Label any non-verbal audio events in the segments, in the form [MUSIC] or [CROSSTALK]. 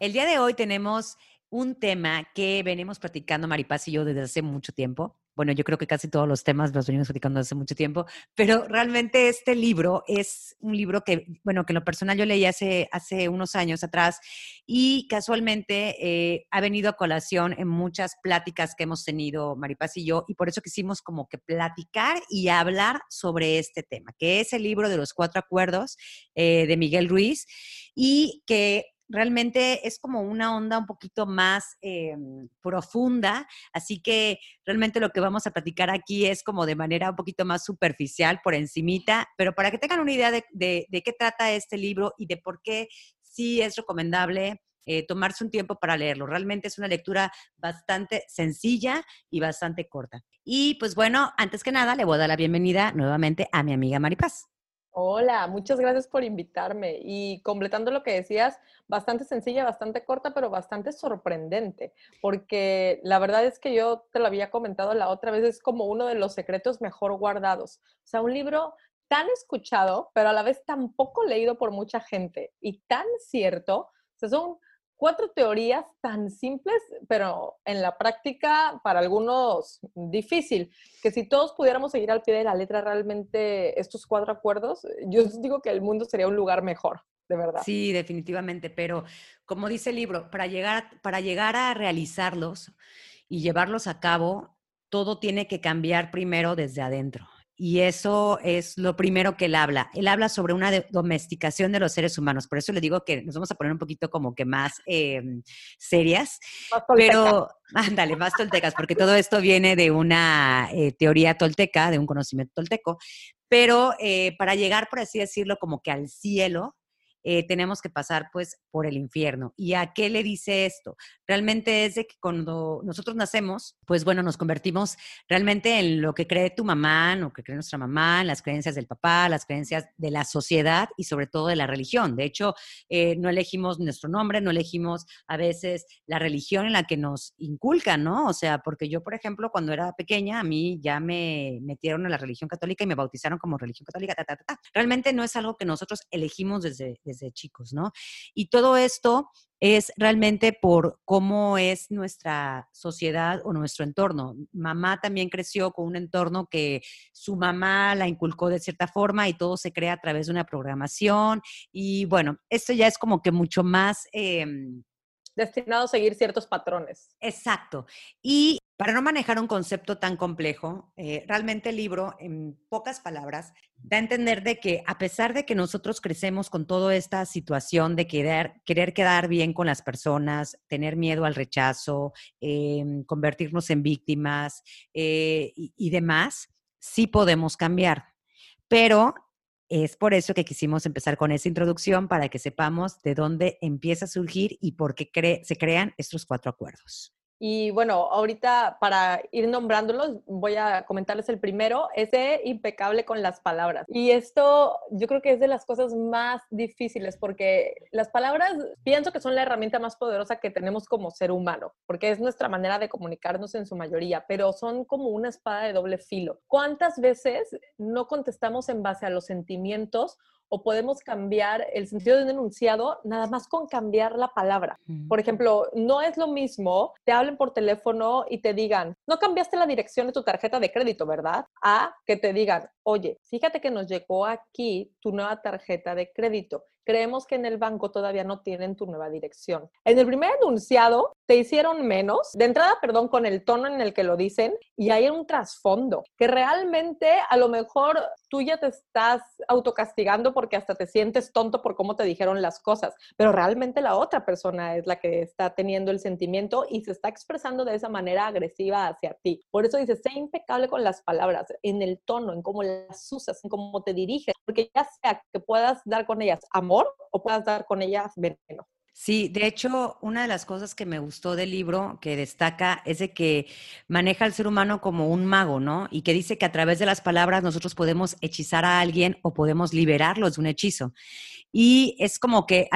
El día de hoy tenemos un tema que venimos platicando Maripaz y yo desde hace mucho tiempo. Bueno, yo creo que casi todos los temas los venimos platicando desde hace mucho tiempo, pero realmente este libro es un libro que, bueno, que en lo personal yo leí hace, hace unos años atrás y casualmente eh, ha venido a colación en muchas pláticas que hemos tenido Maripaz y yo y por eso quisimos como que platicar y hablar sobre este tema, que es el libro de los cuatro acuerdos eh, de Miguel Ruiz y que realmente es como una onda un poquito más em, profunda, así que realmente lo que vamos a platicar aquí es como de manera un poquito más superficial, por encimita, pero para que tengan una idea de, qué trata este libro y de por qué sí es recomendable eh, tomarse un tiempo para leerlo. Realmente es una lectura bastante sencilla y bastante corta. Y pues bueno, antes que nada, le voy a dar la bienvenida nuevamente a mi amiga Maripaz. Hola, muchas gracias por invitarme. Y completando lo que decías, bastante sencilla, bastante corta, pero bastante sorprendente, porque la verdad es que yo te lo había comentado la otra vez, es como uno de los secretos mejor guardados. O sea, un libro tan escuchado, pero a la vez tan poco leído por mucha gente y tan cierto. O sea, son cuatro teorías tan simples, pero en la práctica para algunos difícil, que si todos pudiéramos seguir al pie de la letra realmente estos cuatro acuerdos, yo [LAUGHS] digo que el mundo sería un lugar mejor, de verdad. Sí, definitivamente, pero como dice el libro, para llegar, para llegar a realizarlos y llevarlos a cabo, todo tiene que cambiar primero desde adentro. Y eso es lo primero que él habla. Él habla sobre una domesticación de los seres humanos. Por eso le digo que nos vamos a poner un poquito como que más em, serias. pero, [LAUGHS] ándale, más toltecas, porque todo esto viene de una eh, teoría tolteca, de un conocimiento tolteco. Pero eh, para llegar, por así decirlo, como que al cielo, eh, tenemos que pasar pues por el infierno. ¿Y a qué le dice esto? Realmente es de que cuando nosotros nacemos, pues bueno, nos convertimos realmente en lo que cree tu mamá, lo que cree nuestra mamá, en las creencias del papá, las creencias de la sociedad y sobre todo de la religión. De hecho, eh, no elegimos nuestro nombre, no elegimos a veces la religión en la que nos inculcan, ¿no? O sea, porque yo, por ejemplo, cuando era pequeña, a mí ya me metieron a la religión católica y me bautizaron como religión católica. Realmente no es algo que nosotros elegimos desde de chicos, ¿no? Y todo esto es realmente por cómo es nuestra sociedad o nuestro entorno. Mamá también creció con un entorno que su mamá la inculcó de cierta forma y todo se crea a través de una programación. Y bueno, esto ya es como que mucho más... Em, destinado a seguir ciertos patrones. Exacto. Y para no manejar un concepto tan complejo, eh, realmente el libro, en pocas palabras, da a entender de que a pesar de que nosotros crecemos con toda esta situación de querer, querer quedar bien con las personas, tener miedo al rechazo, em, convertirnos en víctimas eh, y, y demás, sí podemos cambiar. Pero es por eso que quisimos empezar con esa introducción para que sepamos de dónde empieza a surgir y por qué se crean estos cuatro acuerdos. Y bueno, ahorita para ir nombrándolos, voy a comentarles el primero, es de impecable con las palabras. Y esto yo creo que es de las cosas más difíciles porque las palabras pienso que son la herramienta más poderosa que tenemos como ser humano, porque es nuestra manera de comunicarnos en su mayoría, pero son como una espada de doble filo. ¿Cuántas veces no contestamos en base a los sentimientos o podemos cambiar el sentido de un enunciado nada más con cambiar la palabra. Por ejemplo, no es lo mismo te hablen por teléfono y te digan, no cambiaste la dirección de tu tarjeta de crédito, ¿verdad? A que te digan, oye, fíjate que nos llegó aquí tu nueva tarjeta de crédito creemos que en el banco todavía no tienen tu nueva dirección. En el primer enunciado te hicieron menos, de entrada, perdón, con el tono en el que lo dicen, y hay un trasfondo, que realmente a lo mejor tú ya te estás autocastigando porque hasta te sientes tonto por cómo te dijeron las cosas, pero realmente la otra persona es la que está teniendo el sentimiento y se está expresando de esa manera agresiva hacia ti. Por eso dices, sé impecable con las palabras, en el tono, en cómo las usas, en cómo te diriges, porque ya sea que puedas dar con ellas amor o puedas dar con ellas veneno. Sí, de hecho, una de las cosas que me gustó del libro que destaca es de que maneja al ser humano como un mago, ¿no? Y que dice que a través de las palabras nosotros podemos hechizar a alguien o podemos liberarlos de un hechizo. Y es como que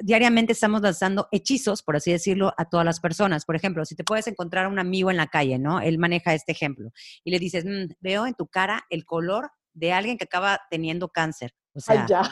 diariamente estamos lanzando hechizos, por así decirlo, a todas las personas. Por ejemplo, si te puedes encontrar a un amigo en la calle, ¿no? Él maneja este ejemplo y le dices, mm, veo en tu cara el color de alguien que acaba teniendo cáncer. O sea, ya.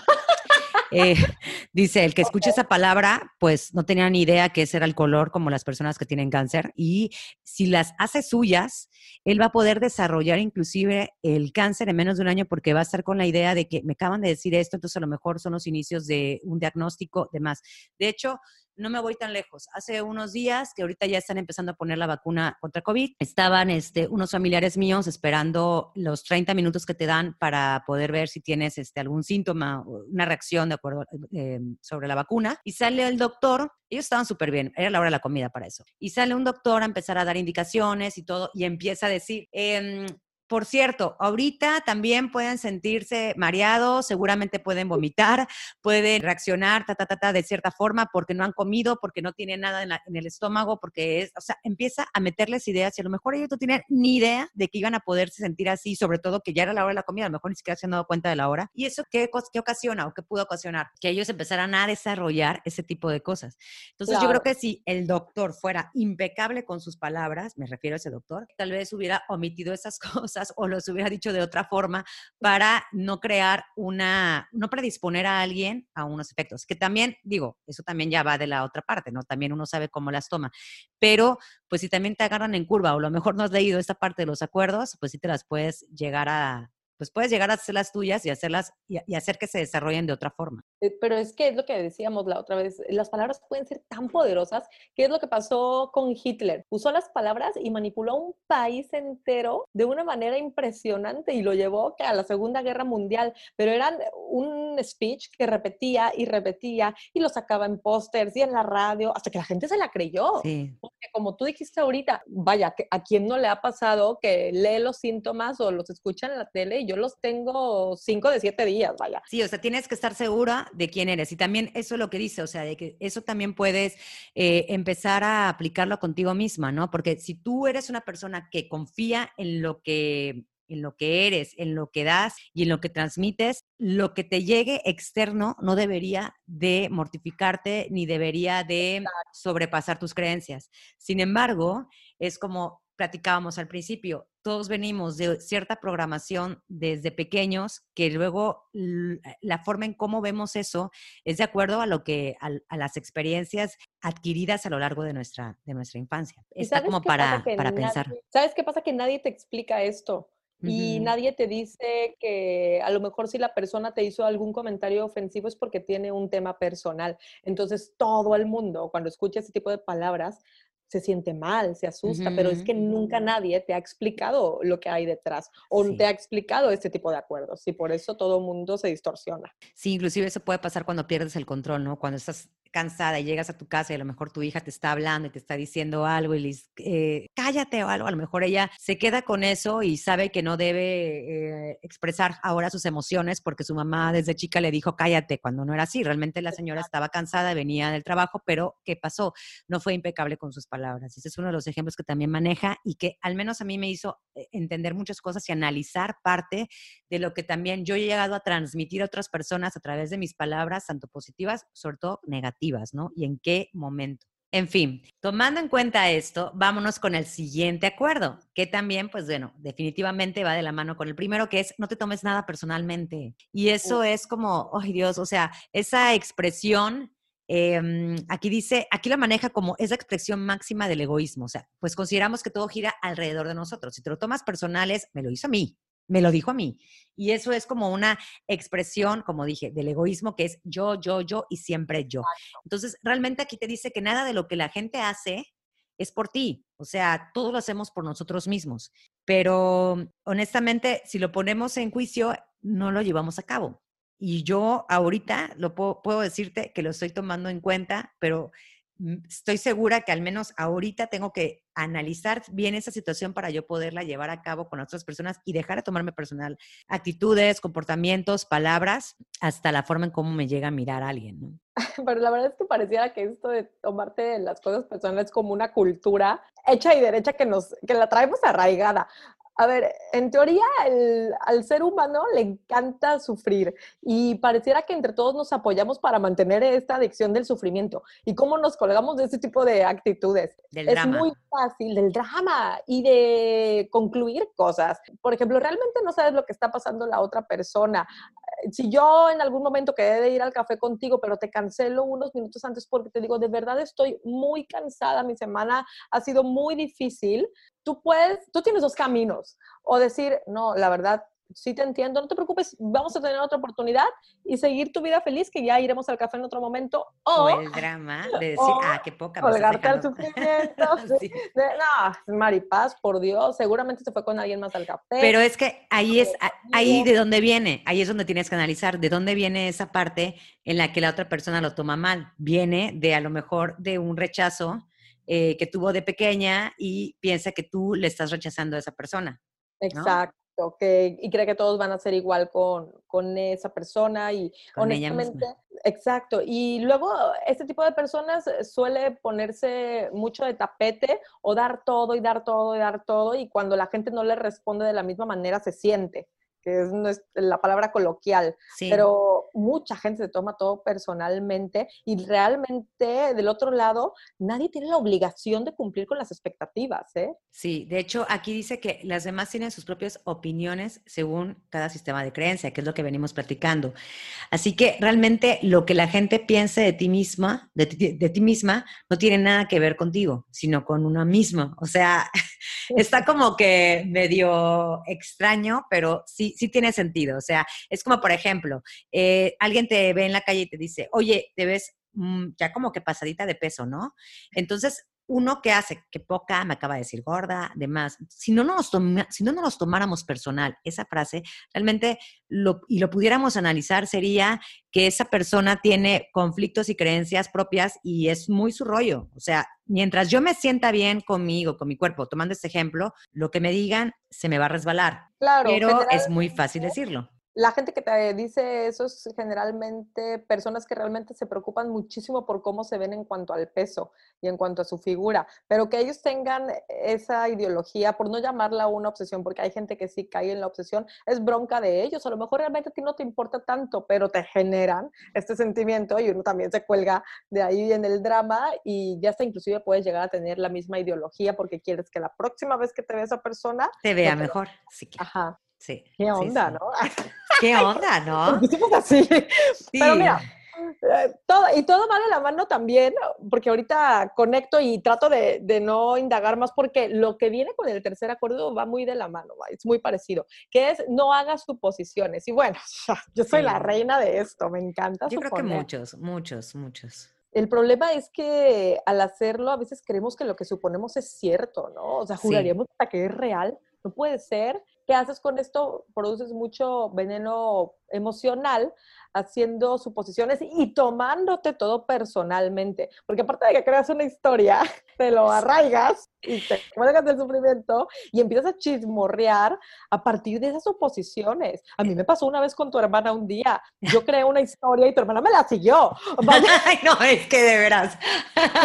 Eh, [LAUGHS] dice, el que escuche esa palabra, pues no tenía ni idea que ese era el color como las personas que tienen cáncer. Y si las hace suyas, él va a poder desarrollar inclusive el cáncer en menos de un año porque va a estar con la idea de que me acaban de decir esto, entonces a lo mejor son los inicios de un diagnóstico, demás. De hecho, no me voy tan lejos. Hace unos días, que ahorita ya están empezando a poner la vacuna contra COVID, estaban este, unos familiares míos esperando los 30 minutos que te dan para poder ver si tienes este, algún síntoma o una reacción de acuerdo eh, sobre la vacuna. Y sale el doctor, ellos estaban súper bien, era la hora de la comida para eso. Y sale un doctor a empezar a dar indicaciones y todo, y empieza a decir, eh, por cierto, ahorita también pueden sentirse mareados, seguramente pueden vomitar, pueden reaccionar ta, ta, ta, ta, de cierta forma porque no han comido, porque no tienen nada en, el estómago, porque es, o sea, empieza a meterles ideas y a lo mejor ellos no tienen ni idea de que iban a poderse sentir así, sobre todo que ya era la hora de la comida, a lo mejor ni siquiera se han dado cuenta de la hora. ¿Y eso qué, qué ocasiona o qué pudo ocasionar? Que ellos empezaran a desarrollar ese tipo de cosas. Entonces yo creo que si el doctor fuera impecable con sus palabras, me refiero a ese doctor, tal vez hubiera omitido esas [LAUGHS] cosas o los hubiera dicho de otra forma para no crear una, no predisponer a alguien a unos efectos. Que también, digo, eso también ya va de la otra parte, ¿no? También uno sabe cómo las toma. Pero, pues si también te agarran en curva o a lo mejor no has leído esta parte de los acuerdos, pues sí te las puedes llegar a, pues puedes llegar a hacer las tuyas y hacerlas y, hacer que se desarrollen de otra forma. Eh, pero es que es lo que decíamos la otra vez, las palabras pueden ser tan poderosas, ¿qué es lo que pasó con Hitler? Usó las palabras y manipuló un país entero de una manera impresionante y lo llevó a la Segunda Guerra Mundial, pero eran un speech que repetía y repetía y lo sacaba en pósters y en la radio hasta que la gente se la creyó. Sí. Porque como tú dijiste ahorita, vaya, ¿a quién no le ha pasado que lee los síntomas o los escucha en la tele y yo los tengo cinco de siete días, vaya. Sí, o sea, tienes que estar segura de quién eres. Y también eso es lo que dice, o sea, de que eso también puedes eh, empezar a aplicarlo contigo misma, ¿no? Porque si tú eres una persona que confía en lo que en lo que eres, en lo que das y en lo que transmites, lo que te llegue externo no debería de mortificarte ni debería de sobrepasar tus creencias. Sin embargo, es como platicábamos al principio, todos venimos de cierta programación desde pequeños que luego la forma en cómo vemos eso es de acuerdo a lo que a, las experiencias adquiridas a lo largo de nuestra de nuestra infancia. Está como para, para pensar. ¿Sabes qué pasa? Que nadie te explica esto. Y nadie te dice que a lo mejor si la persona te hizo algún comentario ofensivo es porque tiene un tema personal. Entonces todo el mundo cuando escucha ese tipo de palabras se siente mal, se asusta, pero es que nunca nadie te ha explicado lo que hay detrás o te ha explicado este tipo de acuerdos y por eso todo el mundo se distorsiona. Sí, inclusive eso puede pasar cuando pierdes el control, ¿no? Cuando estás cansada y llegas a tu casa y a lo mejor tu hija te está hablando y te está diciendo algo y le dices, eh, cállate o algo, a lo mejor ella se queda con eso y sabe que no debe eh, expresar ahora sus emociones porque su mamá desde chica le dijo, cállate, cuando no era así. Realmente la señora estaba cansada, venía del trabajo, pero ¿qué pasó? No fue impecable con sus palabras. Ese es uno de los ejemplos que también maneja y que al menos a mí me hizo eh, entender muchas cosas y analizar parte de lo que también yo he llegado a transmitir a otras personas a través de mis palabras, tanto positivas, sobre todo negativas ¿no? Y en qué momento. En fin, tomando en cuenta esto, vámonos con el siguiente acuerdo, que también, pues bueno, definitivamente va de la mano con el primero, que es no te tomes nada personalmente. Y eso es como, ay Dios, o sea, esa expresión, em, aquí dice, aquí la maneja como esa expresión máxima del egoísmo, o sea, pues consideramos que todo gira alrededor de nosotros. Si te lo tomas personales, me lo hizo a mí, me lo dijo a mí. Y eso es como una expresión, como dije, del egoísmo que es yo, yo, yo y siempre yo. Entonces, realmente aquí te dice que nada de lo que la gente hace es por ti. O sea, todo lo hacemos por nosotros mismos. Pero honestamente, si lo ponemos en juicio, no lo llevamos a cabo. Y yo ahorita lo puedo, puedo decirte que lo estoy tomando en cuenta, pero estoy segura que al menos ahorita tengo que analizar bien esa situación para yo poderla llevar a cabo con otras personas y dejar de tomarme personal actitudes, comportamientos, palabras, hasta la forma en cómo me llega a mirar alguien. [LAUGHS] Pero la verdad es que pareciera que esto de tomarte las cosas personales es como una cultura hecha y derecha que nos que la traemos arraigada. A ver, en teoría al ser humano le encanta sufrir y pareciera que entre todos nos apoyamos para mantener esta adicción del sufrimiento. ¿Y cómo nos colgamos de este tipo de actitudes? es muy fácil, del drama y de concluir cosas. Por ejemplo, realmente no sabes lo que está pasando la otra persona. Si yo en algún momento quedé de ir al café contigo, pero te cancelo unos minutos antes porque te digo, de verdad estoy muy cansada, mi semana ha sido muy difícil, tú puedes, tú tienes dos caminos. O decir, no, la verdad, sí te entiendo, no te preocupes, vamos a tener otra oportunidad y seguir tu vida feliz, que ya iremos al café en otro momento. O, el drama de decir, ah, qué poca. Colgarte al sufrimiento. [LAUGHS] no, Maripaz, por Dios, seguramente se fue con alguien más al café. Pero es que ahí es, ahí de dónde viene, ahí es donde tienes que analizar, de dónde viene esa parte en la que la otra persona lo toma mal. Viene de a lo mejor de un rechazo eh, que tuvo de pequeña y piensa que tú le estás rechazando a esa persona. Exacto, que, y cree que todos van a ser igual con, con esa persona y honestamente, exacto. Y luego este tipo de personas suele ponerse mucho de tapete o dar todo y dar todo y dar todo y cuando la gente no le responde de la misma manera se siente que es la palabra coloquial, pero mucha gente se toma todo personalmente y realmente del otro lado nadie tiene la obligación de cumplir con las expectativas. ¿eh? Sí, de hecho aquí dice que las demás tienen sus propias opiniones según cada sistema de creencia, que es lo que venimos platicando. Así que realmente lo que la gente piense de ti misma, de ti, de ti misma, no tiene nada que ver contigo, sino con una misma. O sea, [LAUGHS] está como que medio extraño, pero sí sí, tiene sentido. O sea, es como, por ejemplo, eh, alguien te ve en la calle y te dice, oye, te ves mm, ya como que pasadita de peso, ¿no? Entonces, uno que hace, que poca, me acaba de decir gorda, demás. Si no nos, si no nos tomáramos personal esa frase, realmente lo, y lo pudiéramos analizar, sería que esa persona tiene conflictos y creencias propias y es muy su rollo. O sea, mientras yo me sienta bien conmigo, con mi cuerpo, tomando este ejemplo, lo que me digan se me va a resbalar. Claro. Pero es muy fácil decirlo la gente que te dice eso es generalmente personas que realmente se preocupan muchísimo por cómo se ven en cuanto al peso y en cuanto a su figura, pero que ellos tengan esa ideología, por no llamarla una obsesión, porque hay gente que sí cae en la obsesión, es bronca de ellos, a lo mejor realmente a ti no te importa tanto, pero te generan este sentimiento y uno también se cuelga de ahí en el drama y ya hasta inclusive puedes llegar a tener la misma ideología porque quieres que la próxima vez que te vea esa persona... Te vea mejor. Sí. Ajá. Sí. ¿Qué onda, no? [LAUGHS] ¿Qué onda, no? [LAUGHS] así. Pero mira, eh, todo, y todo va de la mano también, porque ahorita conecto y trato de, de, no indagar más porque lo que viene con el tercer acuerdo va muy de la mano, es muy parecido, que es no hagas suposiciones. Y bueno, [LAUGHS] yo soy la reina de esto, me encanta. Yo creo que muchos, muchos, muchos. El problema es que al hacerlo a veces creemos que lo que suponemos es cierto, ¿no? O sea, juraríamos hasta que es real. No puede ser ¿Qué haces con esto? Produces mucho veneno emocional haciendo suposiciones y tomándote todo personalmente. Porque aparte de que creas una historia, [LAUGHS] te lo arraigas y te cuelgas del sufrimiento y empiezas a chismorrear a partir de esas suposiciones. A mí me pasó una vez con tu hermana un día. Yo creé una historia y tu hermana me la siguió. [LAUGHS] Ay, no, es que de veras.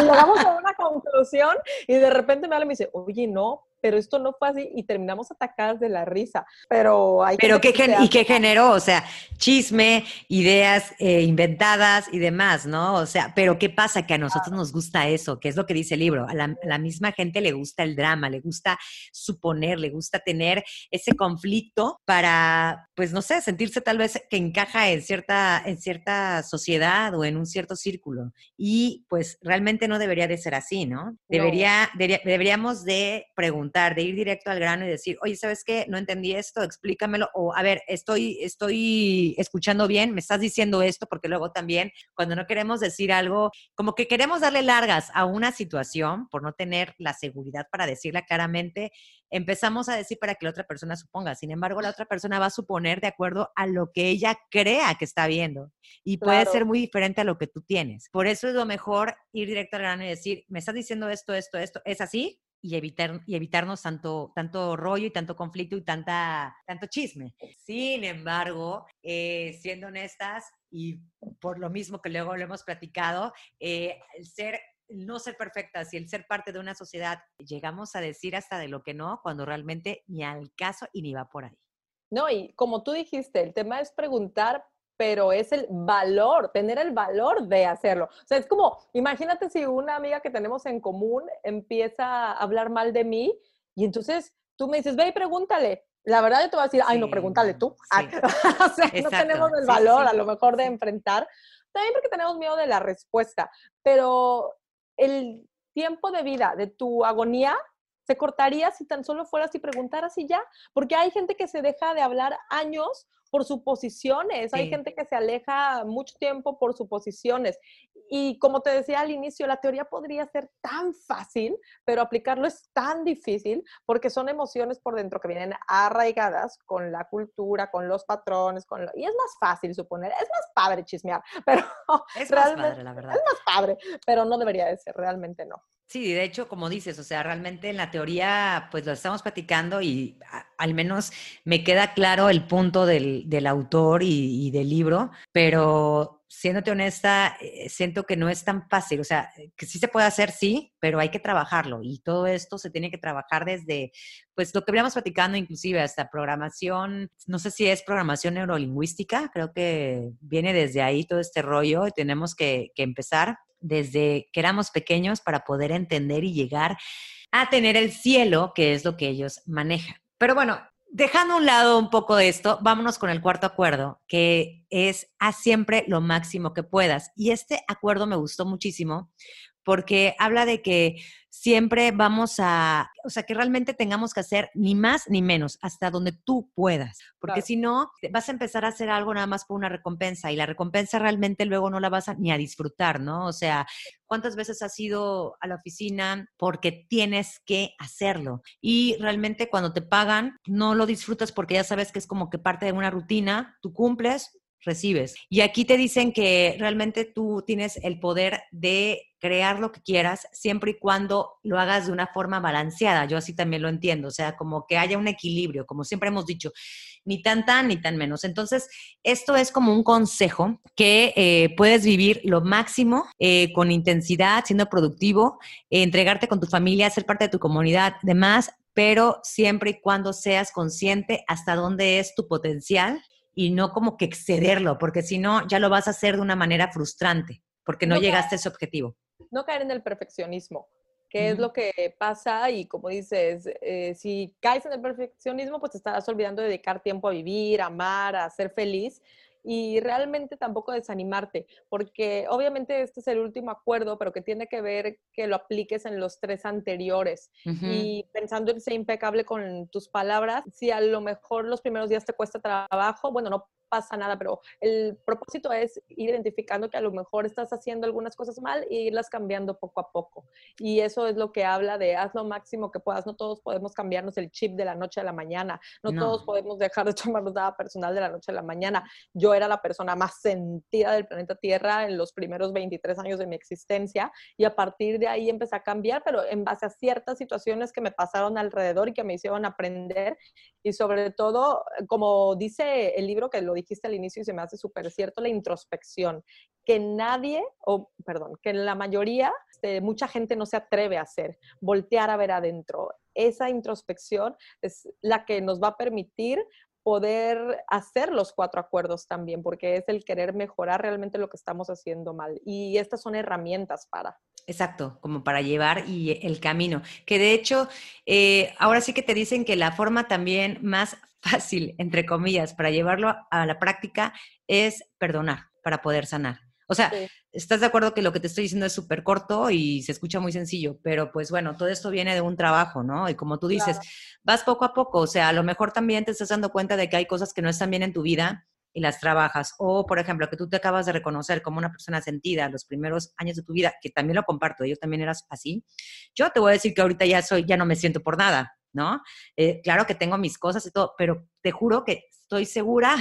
llegamos a una conclusión y de repente me habla y me dice, oye, no, pero esto no fue así y terminamos atacadas de la risa. Pero hay Pero qué ¿y qué generó? O sea, chisme, ideas eh, inventadas y demás, ¿no? O sea, pero ¿qué pasa? Que a nosotros nos gusta eso, que es lo que dice el libro. A la, misma gente le gusta el drama, le gusta suponer, le gusta tener ese conflicto para, pues no sé, sentirse tal vez que encaja en cierta, en cierta sociedad o en un cierto círculo. Y pues realmente no debería de ser así, ¿no? Debería, deberíamos de preguntar preguntar, de ir directo al grano y decir, oye, ¿sabes qué? No entendí esto, explícamelo. O, a ver, estoy, estoy escuchando bien, me estás diciendo esto, porque luego también, cuando no queremos decir algo, como que queremos darle largas a una situación por no tener la seguridad para decirla claramente, empezamos a decir para que la otra persona suponga. Sin embargo, la otra persona va a suponer de acuerdo a lo que ella crea que está viendo. Y puede ser muy diferente a lo que tú tienes. Por eso es lo mejor ir directo al grano y decir, me estás diciendo esto, esto, esto, ¿es así? Y, evitar, y evitarnos tanto, tanto rollo y tanto conflicto y tanta, tanto chisme. Sin embargo, eh, siendo honestas y por lo mismo que luego lo hemos platicado, eh, el ser no ser perfectas y el ser parte de una sociedad, llegamos a decir hasta de lo que no, cuando realmente ni al caso y ni va por ahí. No, y como tú dijiste, el tema es preguntar, pero es el valor, tener el valor de hacerlo. O sea, es como, imagínate si una amiga que tenemos en común empieza a hablar mal de mí y entonces tú me dices, ve y pregúntale. La verdad yo te voy a decir, ay, no, pregúntale tú. [LAUGHS] o sea, no tenemos el valor a lo mejor de enfrentar. También porque tenemos miedo de la respuesta, pero el tiempo de vida de tu agonía se cortaría si tan solo fueras y preguntaras y ya, porque hay gente que se deja de hablar años por suposiciones, hay gente que se aleja mucho tiempo por suposiciones. Y como te decía al inicio, la teoría podría ser tan fácil, pero aplicarlo es tan difícil porque son emociones por dentro que vienen arraigadas con la cultura, con los patrones, con y es más fácil suponer, es más padre chismear, [LAUGHS] pero es más padre, la verdad. Es más padre, pero no debería de ser, realmente no. Sí, de hecho, como dices, o sea, realmente en la teoría, pues lo estamos platicando y al menos me queda claro el punto del, autor y, del libro, pero siéndote honesta, eh, siento que no es tan fácil, o sea, que sí se puede hacer, sí, pero hay que trabajarlo y todo esto se tiene que trabajar desde, pues lo que habíamos platicando inclusive hasta programación, no sé si es programación neurolingüística, creo que viene desde ahí todo este rollo y tenemos que, que empezar desde que éramos pequeños para poder entender y llegar a tener el cielo, que es lo que ellos manejan. Pero bueno, dejando a un lado un poco de esto, vámonos con el cuarto acuerdo, que es haz siempre lo máximo que puedas. Y este acuerdo me gustó muchísimo porque habla de que siempre vamos a, o sea, que realmente tengamos que hacer ni más ni menos, hasta donde tú puedas, porque si no, vas a empezar a hacer algo nada más por una recompensa y la recompensa realmente luego no la vas a, ni a disfrutar, ¿no? O sea, ¿cuántas veces has ido a la oficina porque tienes que hacerlo? Y realmente cuando te pagan, no lo disfrutas porque ya sabes que es como que parte de una rutina, tú cumples, recibes. Y aquí te dicen que realmente tú tienes el poder de crear lo que quieras siempre y cuando lo hagas de una forma balanceada. Yo así también lo entiendo, o sea, como que haya un equilibrio, como siempre hemos dicho, ni tan tan ni tan menos. Entonces, esto es como un consejo que eh, puedes vivir lo máximo eh, con intensidad, siendo productivo, entregarte con tu familia, ser parte de tu comunidad, demás, pero siempre y cuando seas consciente hasta dónde es tu potencial y no como que excederlo, porque si no, ya lo vas a hacer de una manera frustrante, porque no, llegaste a ese objetivo. No caer en el perfeccionismo, que es lo que pasa y como dices, eh, si caes en el perfeccionismo, pues te estarás olvidando de dedicar tiempo a vivir, a amar, a ser feliz y realmente tampoco desanimarte, porque obviamente este es el último acuerdo, pero que tiene que ver que lo apliques en los tres anteriores. Y pensando en ser impecable con tus palabras, si a lo mejor los primeros días te cuesta trabajo, bueno, no pasa nada, pero el propósito es ir identificando que a lo mejor estás haciendo algunas cosas mal e irlas cambiando poco a poco. Y eso es lo que habla de haz lo máximo que puedas. No todos podemos cambiarnos el chip de la noche a la mañana. No, todos podemos dejar de [LAUGHS] tomarnos nada personal de la noche a la mañana. Yo era la persona más sentida del planeta Tierra en los primeros 23 años de mi existencia y a partir de ahí empecé a cambiar, pero en base a ciertas situaciones que me pasaron alrededor y que me hicieron aprender y sobre todo, como dice el libro que lo dijiste al inicio y se me hace súper cierto, la introspección, que nadie, o perdón, que la mayoría, este, mucha gente no se atreve a hacer, voltear a ver adentro. Esa introspección es la que nos va a permitir poder hacer los cuatro acuerdos también, porque es el querer mejorar realmente lo que estamos haciendo mal. Y estas son herramientas para. Exacto, como para llevar y el camino. Que de hecho, eh, ahora sí que te dicen que la forma también más [LAUGHS] fácil, entre comillas, para llevarlo a la práctica es perdonar para poder sanar. O sea, estás de acuerdo que lo que te estoy diciendo es súper corto y se escucha muy sencillo, pero pues bueno, todo esto viene de un trabajo, ¿no? Y como tú dices, vas poco a poco, o sea, a lo mejor también te estás dando cuenta de que hay cosas que no están bien en tu vida y las trabajas. O, por ejemplo, que tú te acabas de reconocer como una persona sentida los primeros años de tu vida, que también lo comparto, yo también eras así. Yo te voy a decir que ahorita ya soy, ya no me siento por nada, ¿no? Eh, claro que tengo mis cosas y todo, pero te juro que estoy segura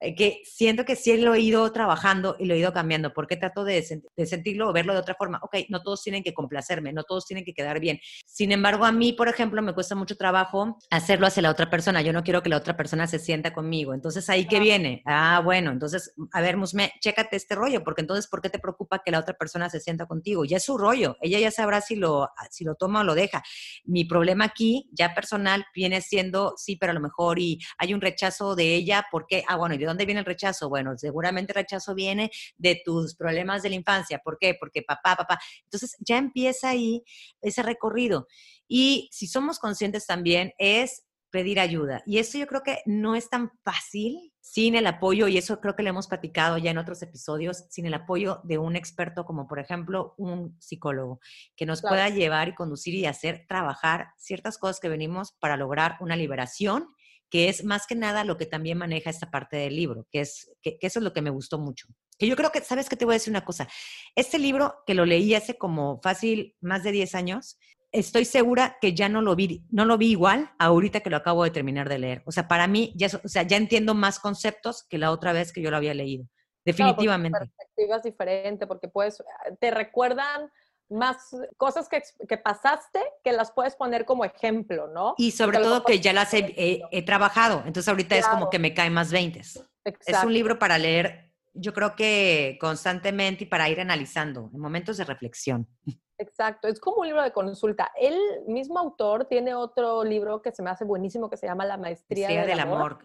que siento que sí lo he ido trabajando y lo he ido cambiando, porque trato de, sentirlo o verlo de otra forma. Ok, no todos tienen que complacerme, no todos tienen que quedar bien. Sin embargo, a mí, por ejemplo, me cuesta mucho trabajo hacerlo hacia la otra persona. Yo no quiero que la otra persona se sienta conmigo. Entonces, ¿ahí qué viene? Ah, bueno, entonces, a ver, Musme, chécate este rollo, porque entonces, ¿por qué te preocupa que la otra persona se sienta contigo? Ya es su rollo. Ella ya sabrá si lo, si lo toma o lo deja. Mi problema aquí, ya personal, viene siendo, sí, pero a lo mejor y hay un rechazo de ella, porque, ah, bueno, ¿y dónde viene el rechazo? Bueno, seguramente el rechazo viene de tus problemas de la infancia. ¿Por qué? Porque papá, papá. Entonces ya empieza ahí ese recorrido. Y si somos conscientes también es pedir ayuda. Y eso yo creo que no es tan fácil sin el apoyo, y eso creo que lo hemos platicado ya en otros episodios, sin el apoyo de un experto como por ejemplo un psicólogo, que nos pueda llevar y conducir y hacer trabajar ciertas cosas que venimos para lograr una liberación que es más que nada lo que también maneja esta parte del libro, que, es, que, eso es lo que me gustó mucho. Que yo creo que, ¿sabes qué te voy a decir una cosa? Este libro que lo leí hace como fácil más de 10 años, estoy segura que ya no lo vi, no lo vi igual ahorita que lo acabo de terminar de leer. O sea, para mí, ya, o sea, ya entiendo más conceptos que la otra vez que yo lo había leído. Definitivamente. Claro, perspectiva es diferente porque pues te recuerdan más cosas que, que, pasaste que las puedes poner como ejemplo, ¿no? Y sobre todo que ya las he, he, trabajado, entonces ahorita es como que me cae más 20. Es un libro para leer, yo creo que constantemente y para ir analizando en momentos de reflexión. Exacto, es como un libro de consulta. El mismo autor tiene otro libro que se me hace buenísimo que se llama La Maestría, del, Amor.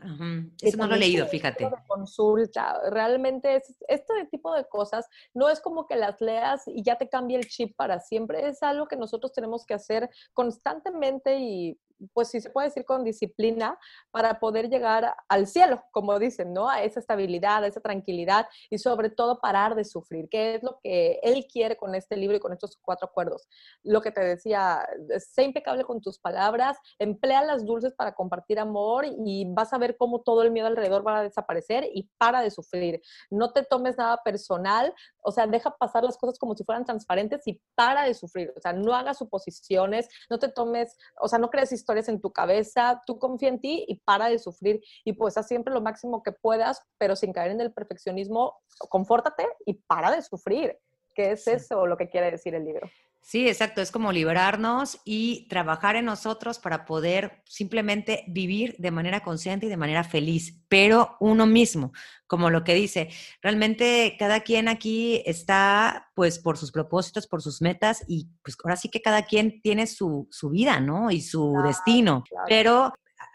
Eso no lo he leído, fíjate. De consulta. Realmente es, este tipo de cosas no es como que las leas y ya te cambia el chip para siempre. Es algo que nosotros tenemos que hacer constantemente y pues sí se puede decir con disciplina para poder llegar al cielo, como dicen, ¿no? A esa estabilidad, a esa tranquilidad y sobre todo parar de sufrir, que es lo que él quiere con este libro y con estos cuatro acuerdos. Lo que te decía, sé impecable con tus palabras, emplea las dulces para compartir amor y vas a ver cómo todo el miedo alrededor va a desaparecer y para de sufrir. No te tomes nada personal, o sea, deja pasar las cosas como si fueran transparentes y para de sufrir, o sea, no hagas suposiciones, no te tomes, o sea, no crees historias en tu cabeza, tú confía en ti y para de sufrir y pues haz siempre lo máximo que puedas, pero sin caer en el perfeccionismo, confórtate y para de sufrir, que es eso lo que quiere decir el libro. Sí, exacto, es como liberarnos y trabajar en nosotros para poder simplemente vivir de manera consciente y de manera feliz, pero uno mismo, como lo que dice, realmente cada quien aquí está pues por sus propósitos, por sus metas y pues ahora sí que cada quien tiene su, vida, ¿no? Y su destino, pero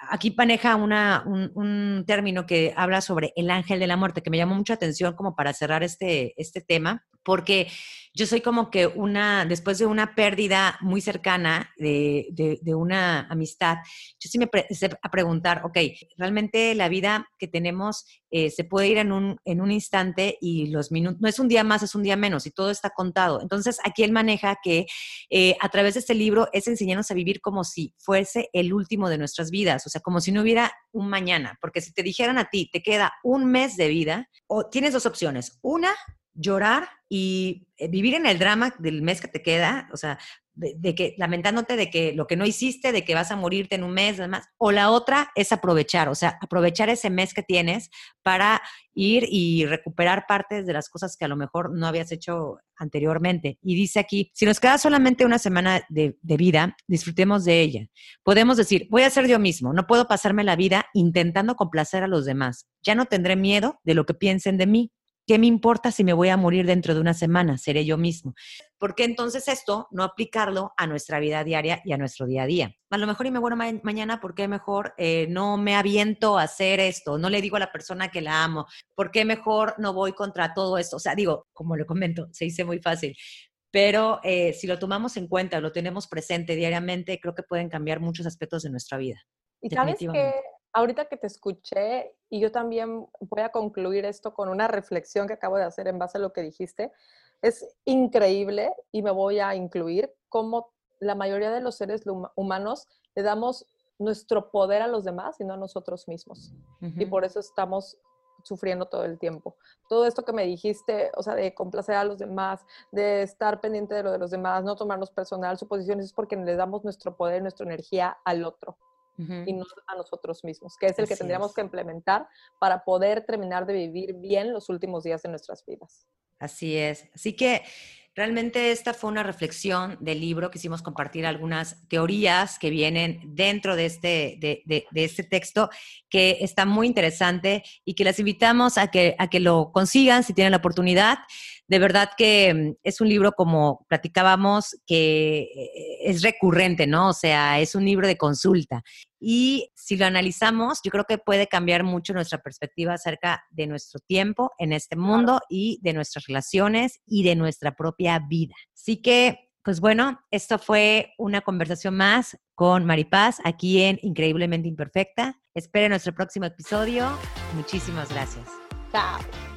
aquí maneja una, un, un, término que habla sobre el ángel de la muerte, que me llamó mucha atención como para cerrar este, este tema, porque yo soy como que una, después de una pérdida muy cercana de, de, una amistad, yo sí me empecé a preguntar, ok, realmente la vida que tenemos eh, se puede ir en un, en un instante y los minutos, no es un día más, es un día menos y todo está contado. Entonces, aquí él maneja que eh, a través de este libro es enseñarnos a vivir como si fuese el último de nuestras vidas, o sea, como si no hubiera un mañana, porque si te dijeran a ti, te queda un mes de vida, o tienes dos opciones. Una, llorar y eh, vivir en el drama del mes que te queda, o sea, de, que lamentándote de que lo que no hiciste, de que vas a morirte en un mes, además, o la otra es aprovechar, o sea, aprovechar ese mes que tienes para ir y recuperar partes de las cosas que a lo mejor no habías hecho anteriormente. Y dice aquí, si nos queda solamente una semana de, de vida, disfrutemos de ella. Podemos decir, voy a ser yo mismo, no puedo pasarme la vida intentando complacer a los demás. Ya no tendré miedo de lo que piensen de mí ¿Qué me importa si me voy a morir dentro de una semana? Seré yo mismo. ¿Por qué entonces esto no aplicarlo a nuestra vida diaria y a nuestro día a día? A lo mejor y me muero mañana, ¿por qué mejor eh, no me aviento a hacer esto? No le digo a la persona que la amo. ¿Por qué mejor no voy contra todo esto? O sea, digo, como le comento, se dice muy fácil. Pero eh, si lo tomamos en cuenta, lo tenemos presente diariamente, creo que pueden cambiar muchos aspectos de nuestra vida. Y sabes que ahorita que te escuché, y yo también voy a concluir esto con una reflexión que acabo de hacer en base a lo que dijiste, es increíble y me voy a incluir cómo la mayoría de los seres humanos le damos nuestro poder a los demás y no a nosotros mismos. Y por eso estamos sufriendo todo el tiempo. Todo esto que me dijiste, o sea, de complacer a los demás, de estar pendiente de lo de los demás, no tomarnos personal suposiciones, es porque le damos nuestro poder, nuestra energía al otro y no a nosotros mismos, que es el que tendríamos que implementar para poder terminar de vivir bien los últimos días de nuestras vidas. Así es. Así que Realmente esta fue una reflexión del libro, quisimos compartir algunas teorías que vienen dentro de este, de, este texto, que está muy interesante y que las invitamos a que, a que lo consigan si tienen la oportunidad. De verdad que es un libro, como platicábamos, que eh, es recurrente, ¿no? O sea, es un libro de consulta. Y si lo analizamos, yo creo que puede cambiar mucho nuestra perspectiva acerca de nuestro tiempo en este mundo y de nuestras relaciones y de nuestra propia vida. Así que, pues bueno, esto fue una conversación más con Maripaz aquí en Increíblemente Imperfecta. Esperen nuestro próximo episodio. Muchísimas gracias. Chao.